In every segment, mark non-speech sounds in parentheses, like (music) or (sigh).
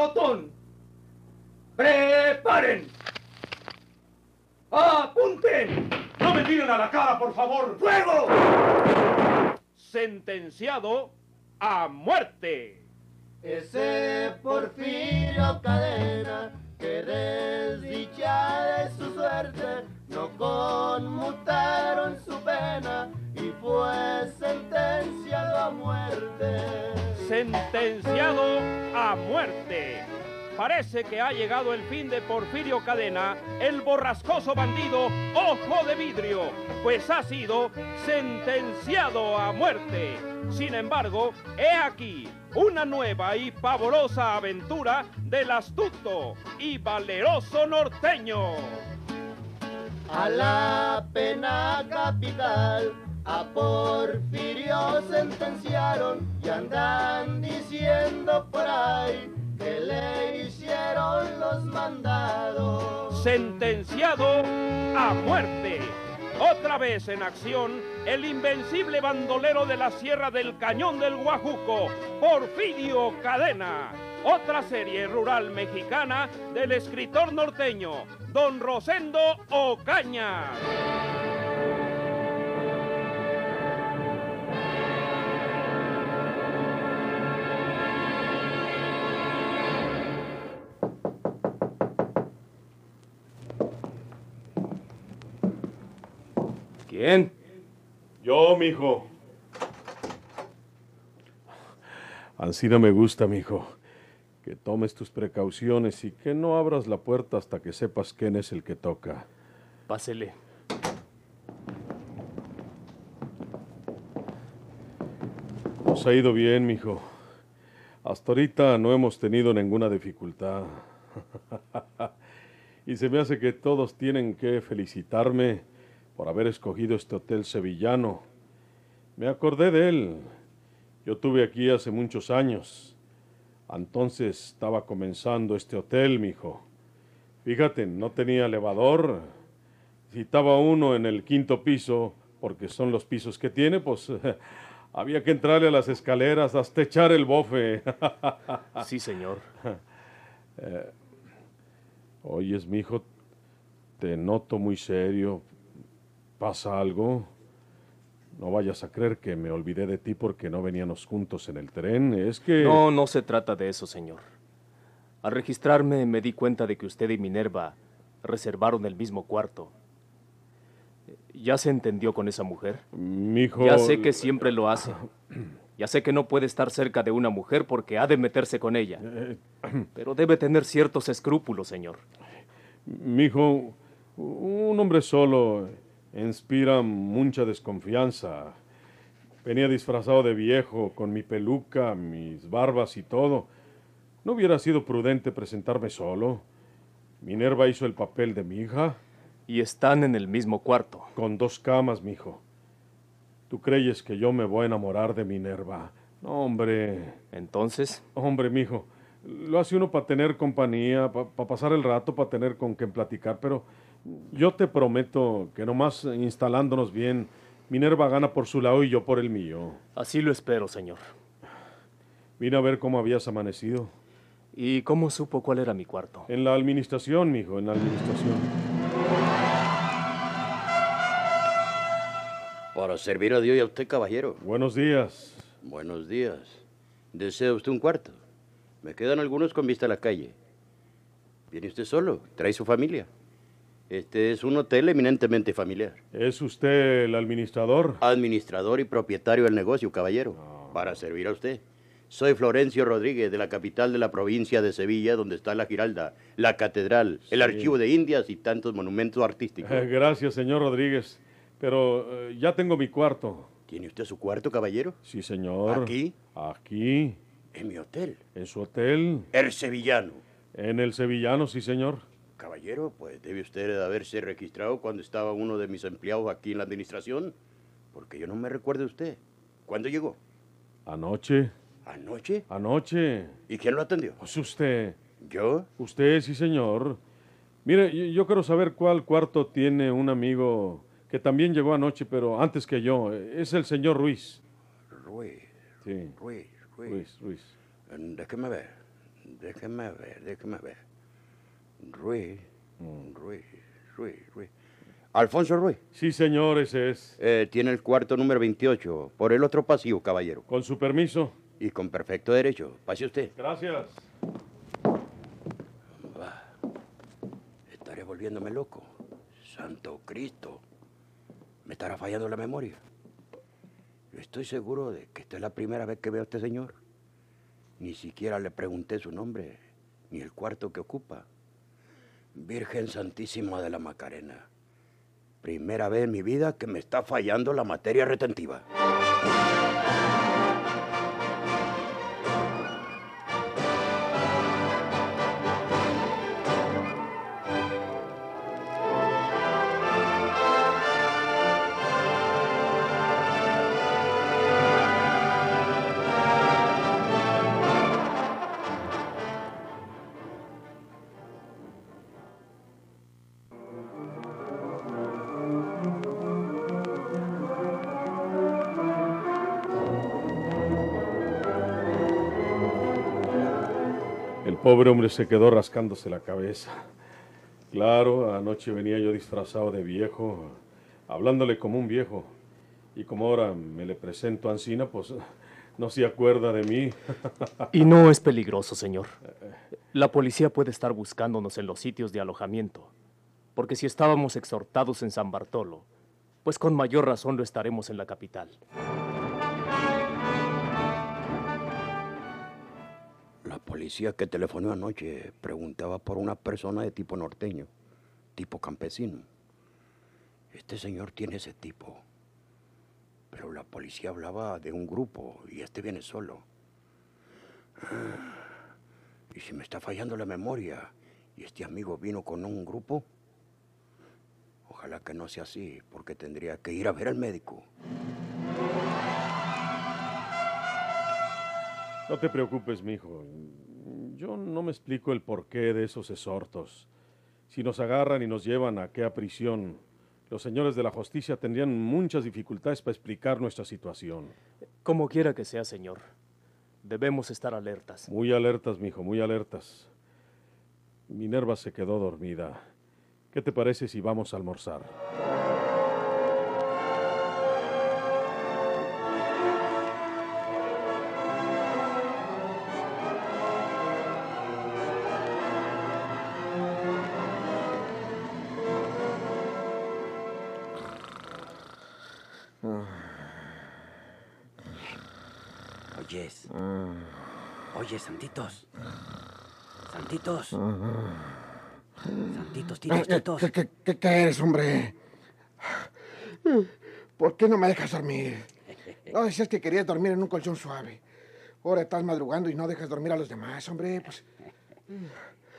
pelotón. ¡Preparen! ¡Apunten! ¡No me tiren a la cara, por favor! ¡Fuego! Sentenciado a muerte. Ese Porfirio Cadena, que desdichada de su suerte, no conmutaron su pena y fue sentenciado a muerte. Sentenciado a muerte. Parece que ha llegado el fin de Porfirio Cadena, el borrascoso bandido Ojo de Vidrio, pues ha sido sentenciado a muerte. Sin embargo, he aquí una nueva y pavorosa aventura del astuto y valeroso norteño. A la pena capital, a Porfirio sentenciaron y andan diciendo por ahí que le hicieron los mandados. Sentenciado a muerte. Otra vez en acción, el invencible bandolero de la Sierra del Cañón del Guajuco, Porfirio Cadena. Otra serie rural mexicana del escritor norteño, don Rosendo Ocaña. ¿Quién? Yo, mijo. Ansí no me gusta, mijo. Que tomes tus precauciones y que no abras la puerta hasta que sepas quién es el que toca. Pásele. Nos ha ido bien, mijo. Hasta ahorita no hemos tenido ninguna dificultad. (laughs) y se me hace que todos tienen que felicitarme por haber escogido este hotel sevillano. Me acordé de él. Yo tuve aquí hace muchos años. Entonces estaba comenzando este hotel, mijo. Fíjate, no tenía elevador. Si estaba uno en el quinto piso, porque son los pisos que tiene, pues (laughs) había que entrarle a las escaleras hasta echar el bofe. (laughs) Sí, señor. Eh, oyes, mijo, te noto muy serio. ¿Pasa algo? No vayas a creer que me olvidé de ti porque no veníamos juntos en el tren. Es que... No, no se trata de eso, señor. Al registrarme me di cuenta de que usted y Minerva reservaron el mismo cuarto. ¿Ya se entendió con esa mujer? Mijo... Ya sé que siempre lo hace. (coughs) Ya sé que no puede estar cerca de una mujer porque ha de meterse con ella. Eh, (coughs) Pero debe tener ciertos escrúpulos, señor. Mijo, un hombre solo inspira mucha desconfianza. Venía disfrazado de viejo, con mi peluca, mis barbas y todo. ¿No hubiera sido prudente presentarme solo? Minerva hizo el papel de mi hija. Y están en el mismo cuarto. Con dos camas, mijo. ¿Tú creyes que yo me voy a enamorar de Minerva? No, hombre. Entonces, Hombre, mijo. Lo hace uno para tener compañía, para pasar el rato, para tener con quien platicar, pero yo te prometo que nomás instalándonos bien, Minerva gana por su lado y yo por el mío. así lo espero, señor. Vine a ver cómo habías amanecido. ¿Y cómo supo cuál era mi cuarto? En la administración, mijo, en la administración. Para servir a Dios y a usted, caballero. Buenos días. Buenos días. ¿Desea usted un cuarto? Me quedan algunos con vista a la calle. ¿Viene usted solo? ¿Trae su familia? Este es un hotel eminentemente familiar. ¿Es usted el administrador? Administrador y propietario del negocio, caballero. Para servir a usted. Soy Florencio Rodríguez, de la capital de la provincia de Sevilla, donde está la Giralda, la catedral, el archivo de Indias y tantos monumentos (laughs) artísticos. Eh, gracias, señor Rodríguez. Pero eh, ya tengo mi cuarto. ¿Tiene usted su cuarto, caballero? Sí, señor. ¿Aquí? Aquí. En mi hotel. En su hotel. El Sevillano. En el Sevillano, sí, señor. Caballero, pues debe usted haberse registrado cuando estaba uno de mis empleados aquí en la administración, porque yo no me recuerdo de usted. ¿Cuándo llegó? Anoche. ¿Anoche? Anoche. ¿Y quién lo atendió? Pues usted. ¿Yo? Usted, sí, señor. Mire, yo, yo quiero saber cuál cuarto tiene un amigo que también llegó anoche, pero antes que yo. Es el señor Ruiz. Ruiz, Sí. Ruiz, Ruiz. Ruiz, Ruiz. Eh, Déjeme ver. déjeme ver, déjeme ver. Ruiz, mm, Ruiz, Ruiz, Ruiz. Alfonso Ruiz. Sí, señor, ese es. Eh, tiene el cuarto número 28, por el otro pasillo, caballero. Con su permiso. Y con perfecto derecho. Pase usted. Gracias. estaré volviéndome loco. Santo Cristo. Me estará fallando la memoria. Estoy seguro de que esta es la primera vez que veo a este señor. Ni siquiera le pregunté su nombre, ni el cuarto que ocupa. Virgen Santísima de la Macarena. Primera vez en mi vida que me está fallando la materia retentiva. Pobre hombre se quedó rascándose la cabeza. Claro, anoche venía yo disfrazado de viejo, hablándole como un viejo. Y como ahora me le presento a Ancina, pues no se acuerda de mí. (laughs) Y no es peligroso, señor. La policía puede estar buscándonos en los sitios de alojamiento. Porque si estábamos exhortados en San Bartolo, pues con mayor razón lo estaremos en la capital. Policía que telefonó anoche preguntaba por una persona de tipo norteño, tipo campesino. Este señor tiene ese tipo. Pero la policía hablaba de un grupo y este viene solo. Ah, y si me está fallando la memoria y este amigo vino con un grupo, ojalá que no sea así, porque tendría que ir a ver al médico. No te preocupes, mijo. Yo no me explico el porqué de esos exhortos. Si nos agarran y nos llevan a aquella prisión, los señores de la justicia tendrían muchas dificultades para explicar nuestra situación. Como quiera que sea, señor. Debemos estar alertas. Muy alertas, mijo, muy alertas. Minerva se quedó dormida. ¿Qué te parece si vamos a almorzar? Oye, Santitos. Santitos. Santitos, tirichitos. ¿Qué, qué, qué, eres, hombre? ¿Por qué no me dejas dormir? (laughs) No decías que querías dormir en un colchón suave. Ahora estás madrugando y no dejas dormir a los demás, hombre. Pues.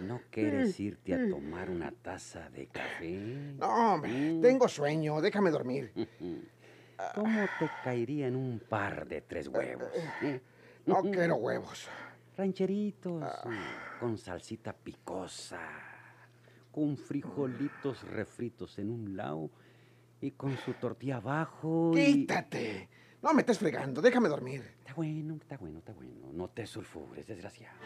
¿No quieres irte a tomar una taza de café? No, hombre, mm. tengo sueño. Déjame dormir. (laughs) ¿Cómo te caería en un par de tres huevos? ¿Eh? (laughs) No quiero huevos. Rancheritos, ah. con salsita picosa, con frijolitos refritos en un lado y con su tortilla abajo. ¡Quítate! No me estés fregando, déjame dormir. Está bueno, está bueno, está bueno. No te sulfures, desgraciado.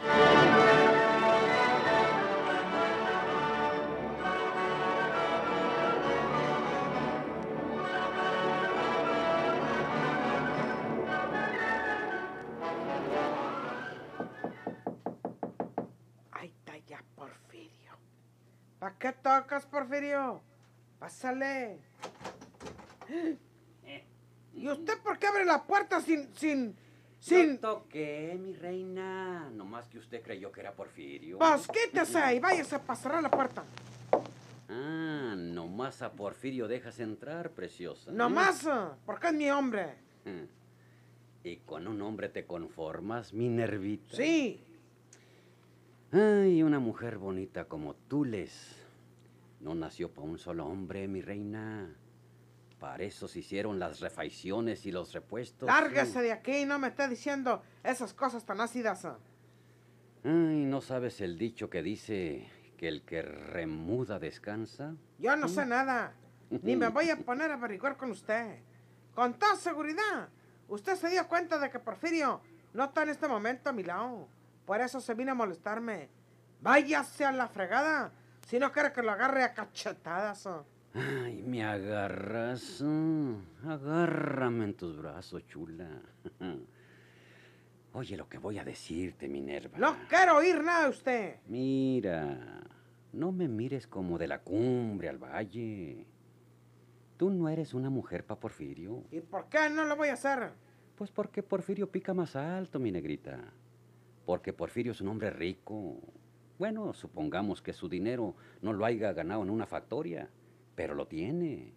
Qué tocas, Porfirio? Pásale. ¿Y usted por qué abre la puerta sin... sin... sin... No toqué, mi reina. Nomás que usted creyó que era Porfirio. Pues quítese y váyase a pasar la puerta. Ah, nomás a Porfirio dejas entrar, preciosa. Nomás, porque es mi hombre. ¿Y con un hombre te conformas, mi nervita? Sí. Ay, una mujer bonita como tú les no nació para un solo hombre, mi reina. Para eso se hicieron las refacciones y los repuestos. Lárguese de aquí, no me esté diciendo esas cosas tan ácidas. Ay, ¿no sabes el dicho que dice que el que remuda descansa? Yo no sé nada, ni me voy a (laughs) poner a averiguar con usted. Con toda seguridad, usted se dio cuenta de que Porfirio no está en este momento a mi lado. Por eso se vino a molestarme. Váyase a la fregada. Si no quiere que lo agarre a cachetadas. oh. Ay, me agarras. ah, Agárrame en tus brazos, chula. (laughs) Oye lo que voy a decirte, Minerva. No quiero oír nada de usted. Mira, no me mires como de la cumbre al valle. Tú no eres una mujer pa' Porfirio. ¿Y por qué no lo voy a hacer? Pues porque Porfirio pica más alto, mi negrita. Porque Porfirio es un hombre rico. Bueno, supongamos que su dinero no lo haya ganado en una factoria, pero lo tiene.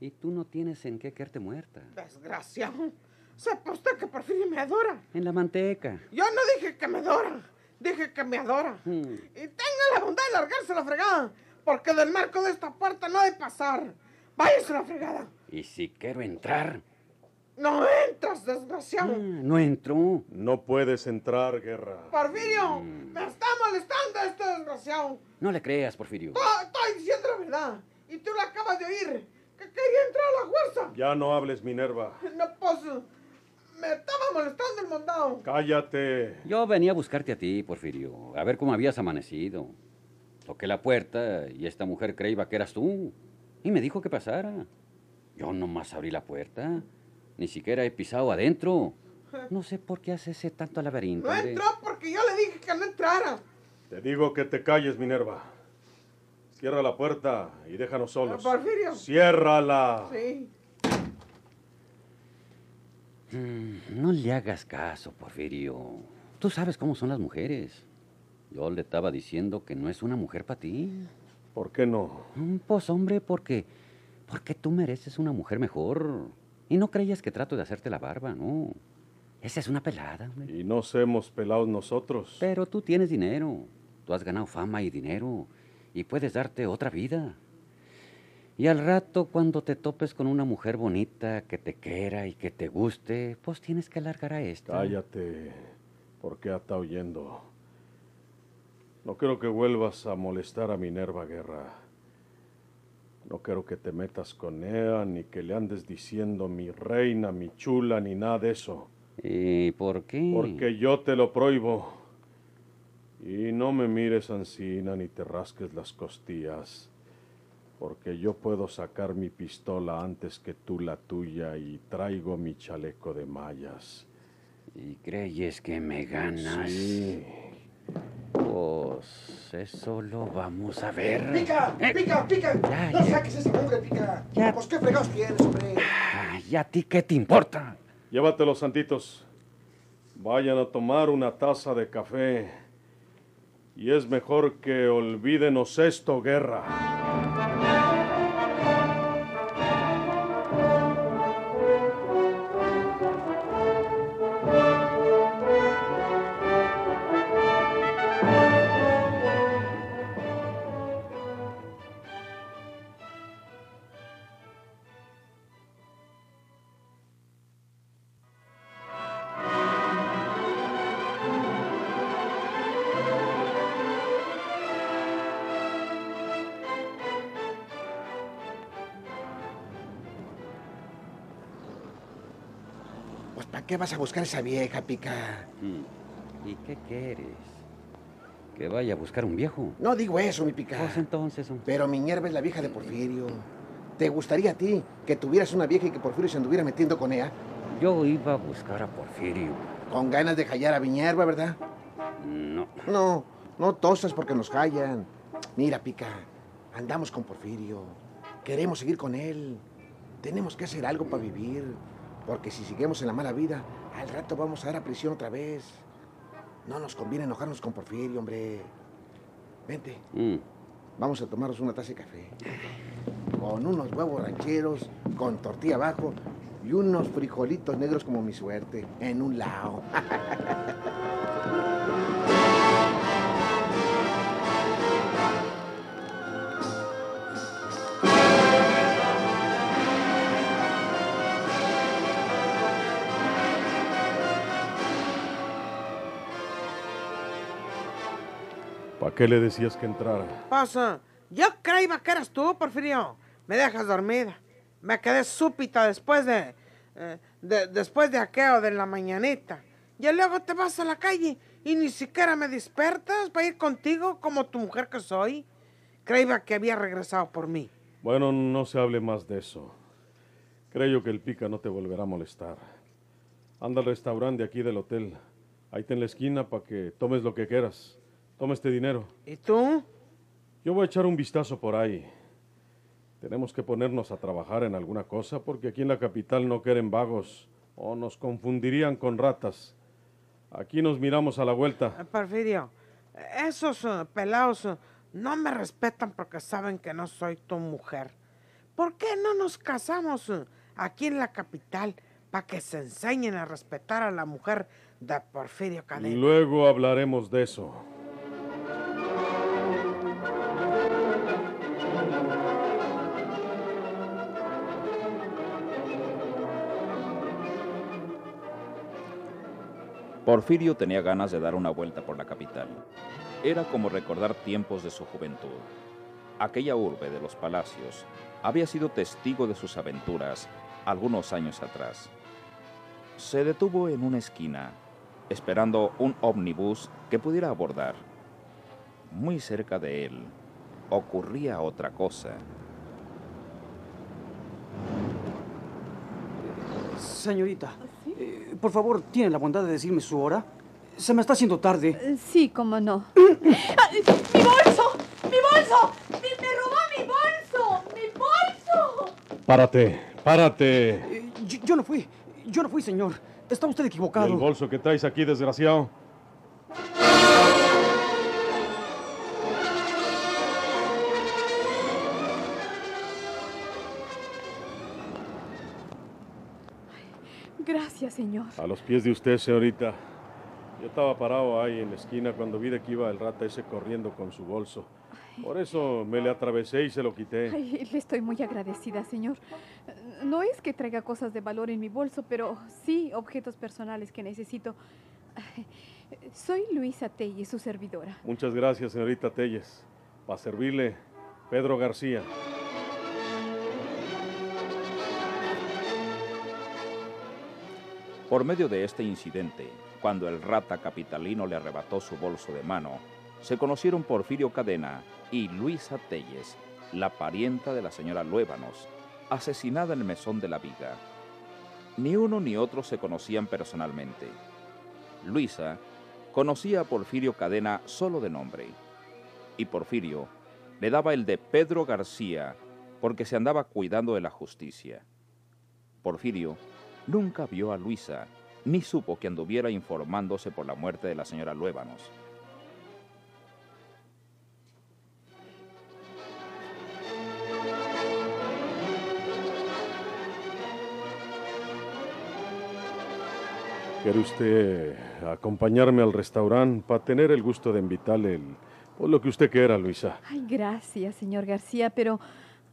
Y tú no tienes en qué quedarte muerta. Desgraciado. Sepa usted que Porfirio me adora. En la manteca. Yo no dije que me adora. Dije que me adora. Hmm. Y tenga la bondad de largarse la fregada. Porque del marco de esta puerta no ha de pasar. Váyase la fregada. Y si quiero entrar, No entras, desgraciado. ah, no entro. No puedes entrar, guerra. Porfirio, me está molestando este desgraciado. No le creas, Porfirio. To- Estoy diciendo la verdad. Y tú lo acabas de oír. Que quería entrar a la fuerza. Ya no hables, Minerva. No puedo. Me estaba molestando el mondado. Cállate. Yo venía a buscarte a ti, Porfirio, a ver cómo habías amanecido. Toqué la puerta y esta mujer creía que eras tú. Y me dijo que pasara. Yo nomás abrí la puerta. Ni siquiera he pisado adentro. No sé por qué hace ese tanto laberinto. No hombre. entró porque yo le dije que no entrara. Te digo que te calles, Minerva. Cierra la puerta y déjanos solos. Porfirio. Ciérrala. Sí. Mm, No le hagas caso, Porfirio. Tú sabes cómo son las mujeres. Yo le estaba diciendo que no es una mujer para ti. ¿Por qué no? Mm, Pues hombre, porque porque tú mereces una mujer mejor. Y no creías que trato de hacerte la barba, no. Esa es una pelada, hombre. Y nos hemos pelado nosotros. Pero tú tienes dinero. Tú has ganado fama y dinero. Y puedes darte otra vida. Y al rato, cuando te topes con una mujer bonita que te quiera y que te guste, pues tienes que alargar a esta. Cállate. ¿Por qué está oyendo? No quiero que vuelvas a molestar a Minerva Guerra. No quiero que te metas con ella, ni que le andes diciendo mi reina, mi chula, ni nada de eso. ¿Y por qué? Porque yo te lo prohíbo. Y no me mires ansina ni te rasques las costillas. Porque yo puedo sacar mi pistola antes que tú la tuya y traigo mi chaleco de mallas. ¿Y creyes que me ganas? Sí. Eso lo vamos a ver. ¡Pica! Eh, ¡Pica! ¡Pica! Ya, ¡No ya. saques esa mugre, pica! Ya. Pues qué fregados tienes, hombre. Ay, ¿y a ti qué te importa? Llévatelos, santitos. Vayan a tomar una taza de café. Y es mejor que olvídenos esto, guerra. ¿Para qué vas a buscar a esa vieja, pica? Mm. ¿Y qué quieres? ¿Que vaya a buscar un viejo? No digo eso, mi pica. Pues entonces, hombre. Pero Minerva es la vieja de Porfirio. ¿Te gustaría a ti que tuvieras una vieja y que Porfirio se anduviera metiendo con ella? yo iba a buscar a Porfirio. Con ganas de callar a Minerva, ¿verdad? No. No, no tosas porque nos callan. Mira, pica, andamos con Porfirio. Queremos seguir con él. Tenemos que hacer algo para vivir. Porque si seguimos en la mala vida, al rato vamos a dar a prisión otra vez. No nos conviene enojarnos con Porfirio, hombre. Vente, Mm. vamos a tomarnos una taza de café. Con unos huevos rancheros, con tortilla abajo y unos frijolitos negros como mi suerte, en un lado. (laughs) ¿Para qué le decías que entrara? Pasa. Yo creía que eras tú, Porfirio. Me dejas dormida. Me quedé súpita después de, eh, de- después de aquello de la mañanita. Y luego te vas a la calle y ni siquiera me despertas para ir contigo como tu mujer que soy. Creía que había regresado por mí. Bueno, no se hable más de eso. Creo que el pica no te volverá a molestar. Anda al restaurante de aquí del hotel. Ahí está en la esquina para que tomes lo que quieras. Toma este dinero. ¿Y tú? Yo voy a echar un vistazo por ahí. Tenemos que ponernos a trabajar en alguna cosa porque aquí en la capital no quieren vagos o nos confundirían con ratas. Aquí nos miramos a la vuelta. Eh, Porfirio, esos eh, pelados eh, no me respetan porque saben que no soy tu mujer. ¿Por qué no nos casamos aquí en la capital para que se enseñen a respetar a la mujer de Porfirio Cadena? Luego hablaremos de eso. Porfirio tenía ganas de dar una vuelta por la capital. Era como recordar tiempos de su juventud. Aquella urbe de los palacios había sido testigo de sus aventuras algunos años atrás. Se detuvo en una esquina, esperando un ómnibus que pudiera abordar. Muy cerca de él ocurría otra cosa. Señorita, eh, por favor, ¿tiene la bondad de decirme su hora? Se me está haciendo tarde. Eh, Sí, cómo no. (clears throat) ¡Ay, ¡Mi bolso! ¡Mi bolso! ¡Me, me robó mi bolso! ¡Mi bolso! Párate, párate. Eh, yo, yo no fui, yo no fui, señor. Está usted ¿Y equivocado. el bolso que traes aquí, desgraciado? Señor. A los pies de usted, señorita. Yo estaba parado ahí en la esquina cuando vi de que iba el rata ese corriendo con su bolso. Por eso me le atravesé y se lo quité. Ay, le estoy muy agradecida, señor. No es que traiga cosas de valor en mi bolso, pero sí objetos personales que necesito. Soy Luisa Telle, su servidora. Muchas gracias, señorita Telles. Para servirle, Pedro García. Por medio de este incidente, cuando el rata capitalino le arrebató su bolso de mano, se conocieron Porfirio Cadena y Luisa Telles, la parienta de la señora Luébanos, asesinada en el mesón de la viga. Ni uno ni otro se conocían personalmente. Luisa conocía a Porfirio Cadena solo de nombre, y Porfirio le daba el de Pedro García porque se andaba cuidando de la justicia. Porfirio nunca vio a Luisa, ni supo que anduviera informándose por la muerte de la señora Luébanos. ¿Quiere usted acompañarme al restaurante para tener el gusto de invitarle el, pues, lo que usted quiera, Luisa? Ay, gracias, señor García, pero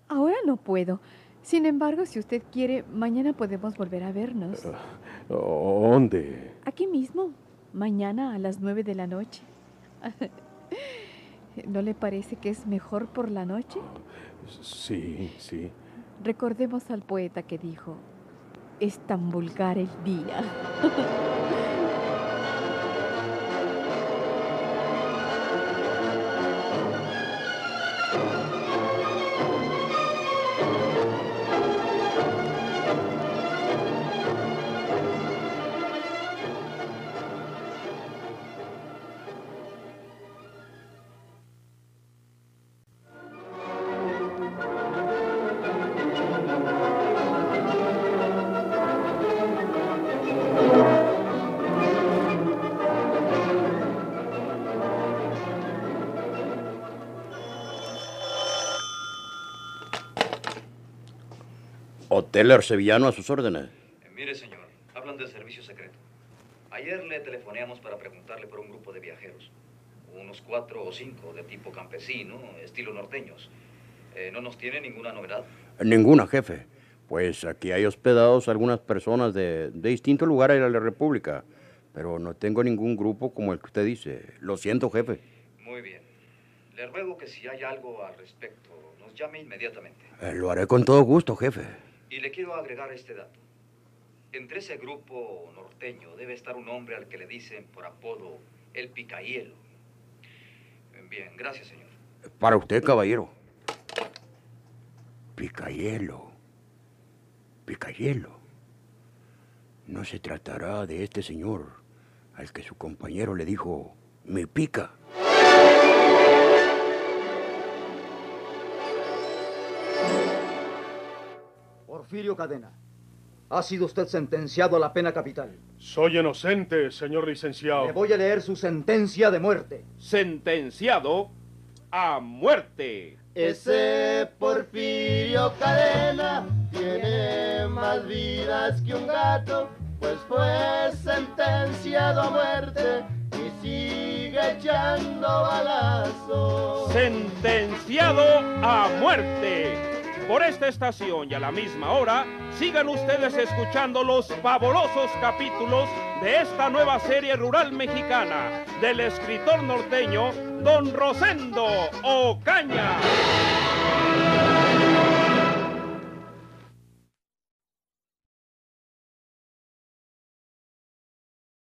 ahora no puedo. Sin embargo, si usted quiere, mañana podemos volver a vernos. ¿Dónde? Aquí mismo, mañana a las nueve de la noche. (laughs) ¿No le parece que es mejor por la noche? Sí, sí. Recordemos al poeta que dijo, es tan vulgar el día. (laughs) Hotel Sevillano a sus órdenes. Eh, Mire, señor, hablan del servicio secreto. Ayer le telefoneamos para preguntarle por un grupo de viajeros. Unos cuatro o cinco de tipo campesino, estilo norteños. Eh, ¿No nos tiene ninguna novedad? Ninguna, jefe. Pues aquí hay hospedados algunas personas de, de distintos lugares de la República, pero no tengo ningún grupo como el que usted dice. Lo siento, jefe. Muy bien. Le ruego que si hay algo al respecto, nos llame inmediatamente. Eh, lo haré con todo gusto, jefe. Y le quiero agregar este dato. Entre ese grupo norteño debe estar un hombre al que le dicen por apodo el Picayelo. Bien, gracias, señor. Para usted, caballero. Picayelo. Picayelo. No se tratará de este señor al que su compañero le dijo, me pica. Porfirio Cadena, ha sido usted sentenciado a la pena capital. Soy inocente, señor licenciado. Le voy a leer su sentencia de muerte. Sentenciado a muerte. Ese Porfirio Cadena tiene más vidas que un gato, pues fue sentenciado a muerte y sigue echando balazos. Sentenciado a muerte. Por esta estación y a la misma hora, sigan ustedes escuchando los fabulosos capítulos de esta nueva serie rural mexicana del escritor norteño Don Rosendo Ocaña.